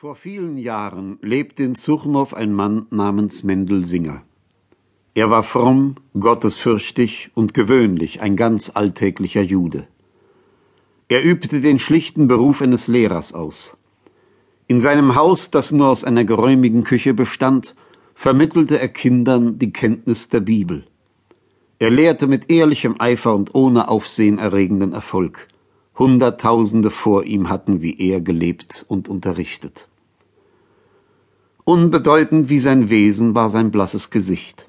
Vor vielen Jahren lebte in Zuchnow ein Mann namens Mendel Singer. Er war fromm, gottesfürchtig und gewöhnlich ein ganz alltäglicher Jude. Er übte den schlichten Beruf eines Lehrers aus. In seinem Haus, das nur aus einer geräumigen Küche bestand, vermittelte er Kindern die Kenntnis der Bibel. Er lehrte mit ehrlichem Eifer und ohne Aufsehen erregenden Erfolg. Hunderttausende vor ihm hatten wie er gelebt und unterrichtet. Unbedeutend wie sein Wesen war sein blasses Gesicht.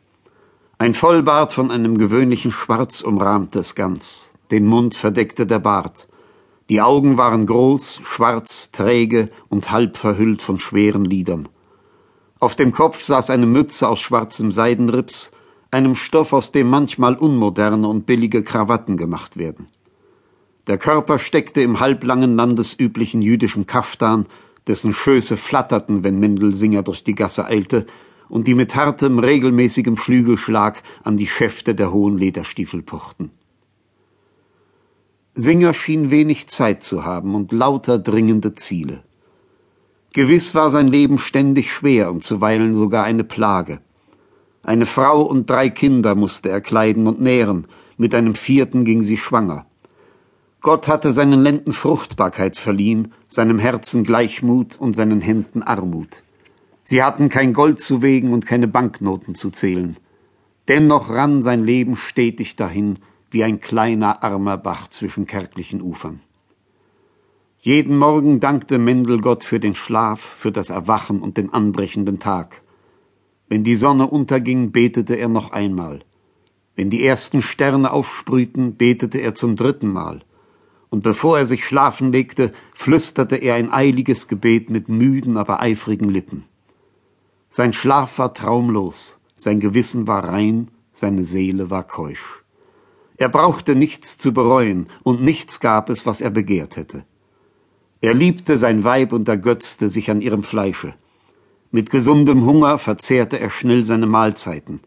Ein Vollbart von einem gewöhnlichen Schwarz umrahmte es ganz, den Mund verdeckte der Bart. Die Augen waren groß, schwarz, träge und halb verhüllt von schweren Lidern. Auf dem Kopf saß eine Mütze aus schwarzem Seidenrips, einem Stoff, aus dem manchmal unmoderne und billige Krawatten gemacht werden. Der Körper steckte im halblangen landesüblichen jüdischen Kaftan, dessen Schöße flatterten, wenn Mendelsinger durch die Gasse eilte, und die mit hartem, regelmäßigem Flügelschlag an die Schäfte der hohen Lederstiefel pochten. Singer schien wenig Zeit zu haben und lauter dringende Ziele. Gewiss war sein Leben ständig schwer und zuweilen sogar eine Plage. Eine Frau und drei Kinder musste er kleiden und nähren, mit einem vierten ging sie schwanger. Gott hatte seinen Lenden Fruchtbarkeit verliehen, seinem Herzen Gleichmut und seinen Händen Armut. Sie hatten kein Gold zu wägen und keine Banknoten zu zählen. Dennoch rann sein Leben stetig dahin, wie ein kleiner armer Bach zwischen kärglichen Ufern. Jeden Morgen dankte Mendel Gott für den Schlaf, für das Erwachen und den anbrechenden Tag. Wenn die Sonne unterging, betete er noch einmal. Wenn die ersten Sterne aufsprühten, betete er zum dritten Mal und bevor er sich schlafen legte, flüsterte er ein eiliges Gebet mit müden, aber eifrigen Lippen. Sein Schlaf war traumlos, sein Gewissen war rein, seine Seele war keusch. Er brauchte nichts zu bereuen, und nichts gab es, was er begehrt hätte. Er liebte sein Weib und ergötzte sich an ihrem Fleische. Mit gesundem Hunger verzehrte er schnell seine Mahlzeiten.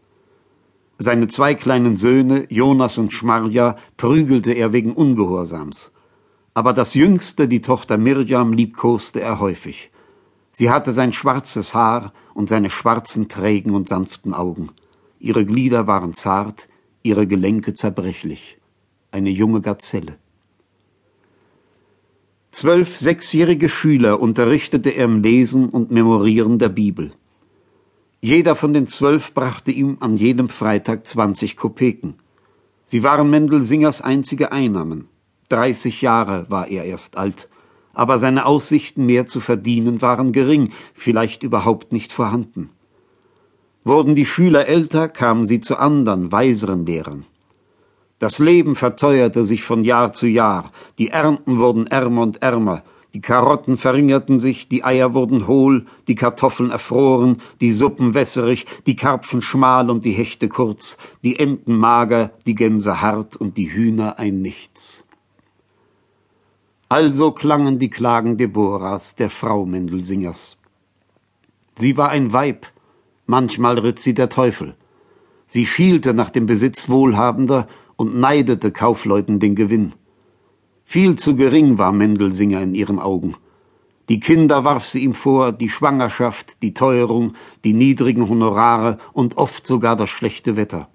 Seine zwei kleinen Söhne, Jonas und Schmarja, prügelte er wegen Ungehorsams aber das Jüngste, die Tochter Mirjam, liebkoste er häufig. Sie hatte sein schwarzes Haar und seine schwarzen, trägen und sanften Augen. Ihre Glieder waren zart, ihre Gelenke zerbrechlich. Eine junge Gazelle. Zwölf sechsjährige Schüler unterrichtete er im Lesen und Memorieren der Bibel. Jeder von den zwölf brachte ihm an jedem Freitag zwanzig Kopeken. Sie waren Mendelsingers einzige Einnahmen. Dreißig Jahre war er erst alt, aber seine Aussichten mehr zu verdienen waren gering, vielleicht überhaupt nicht vorhanden. Wurden die Schüler älter, kamen sie zu anderen, weiseren Lehrern. Das Leben verteuerte sich von Jahr zu Jahr, die Ernten wurden ärmer und ärmer, die Karotten verringerten sich, die Eier wurden hohl, die Kartoffeln erfroren, die Suppen wässerig, die Karpfen schmal und die Hechte kurz, die Enten mager, die Gänse hart und die Hühner ein Nichts. Also klangen die Klagen Deborahs, der Frau Mendelsingers. Sie war ein Weib, manchmal ritt sie der Teufel. Sie schielte nach dem Besitz Wohlhabender und neidete Kaufleuten den Gewinn. Viel zu gering war Mendelsinger in ihren Augen. Die Kinder warf sie ihm vor, die Schwangerschaft, die Teuerung, die niedrigen Honorare und oft sogar das schlechte Wetter.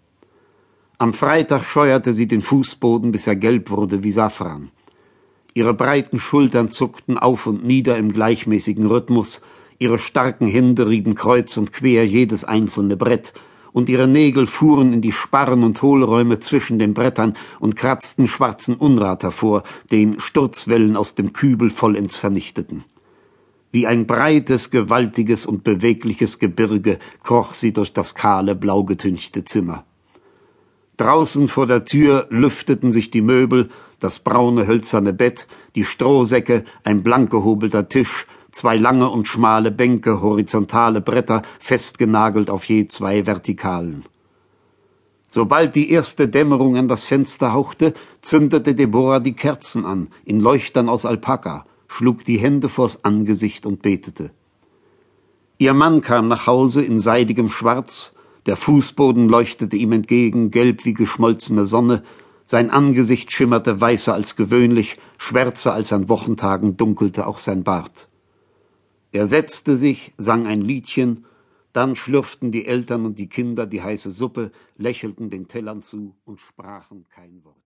Am Freitag scheuerte sie den Fußboden, bis er gelb wurde wie Safran. Ihre breiten Schultern zuckten auf und nieder im gleichmäßigen Rhythmus, ihre starken Hände rieben kreuz und quer jedes einzelne Brett, und ihre Nägel fuhren in die Sparren und Hohlräume zwischen den Brettern und kratzten schwarzen Unrat hervor, den Sturzwellen aus dem Kübel vollends vernichteten. Wie ein breites, gewaltiges und bewegliches Gebirge kroch sie durch das kahle, blau getünchte Zimmer. Draußen vor der Tür lüfteten sich die Möbel, das braune hölzerne Bett, die Strohsäcke, ein blank gehobelter Tisch, zwei lange und schmale Bänke, horizontale Bretter, festgenagelt auf je zwei Vertikalen. Sobald die erste Dämmerung an das Fenster hauchte, zündete Deborah die Kerzen an, in Leuchtern aus Alpaka, schlug die Hände vors Angesicht und betete. Ihr Mann kam nach Hause in seidigem Schwarz, der Fußboden leuchtete ihm entgegen, gelb wie geschmolzene Sonne, sein Angesicht schimmerte weißer als gewöhnlich, schwärzer als an Wochentagen dunkelte auch sein Bart. Er setzte sich, sang ein Liedchen, dann schlürften die Eltern und die Kinder die heiße Suppe, lächelten den Tellern zu und sprachen kein Wort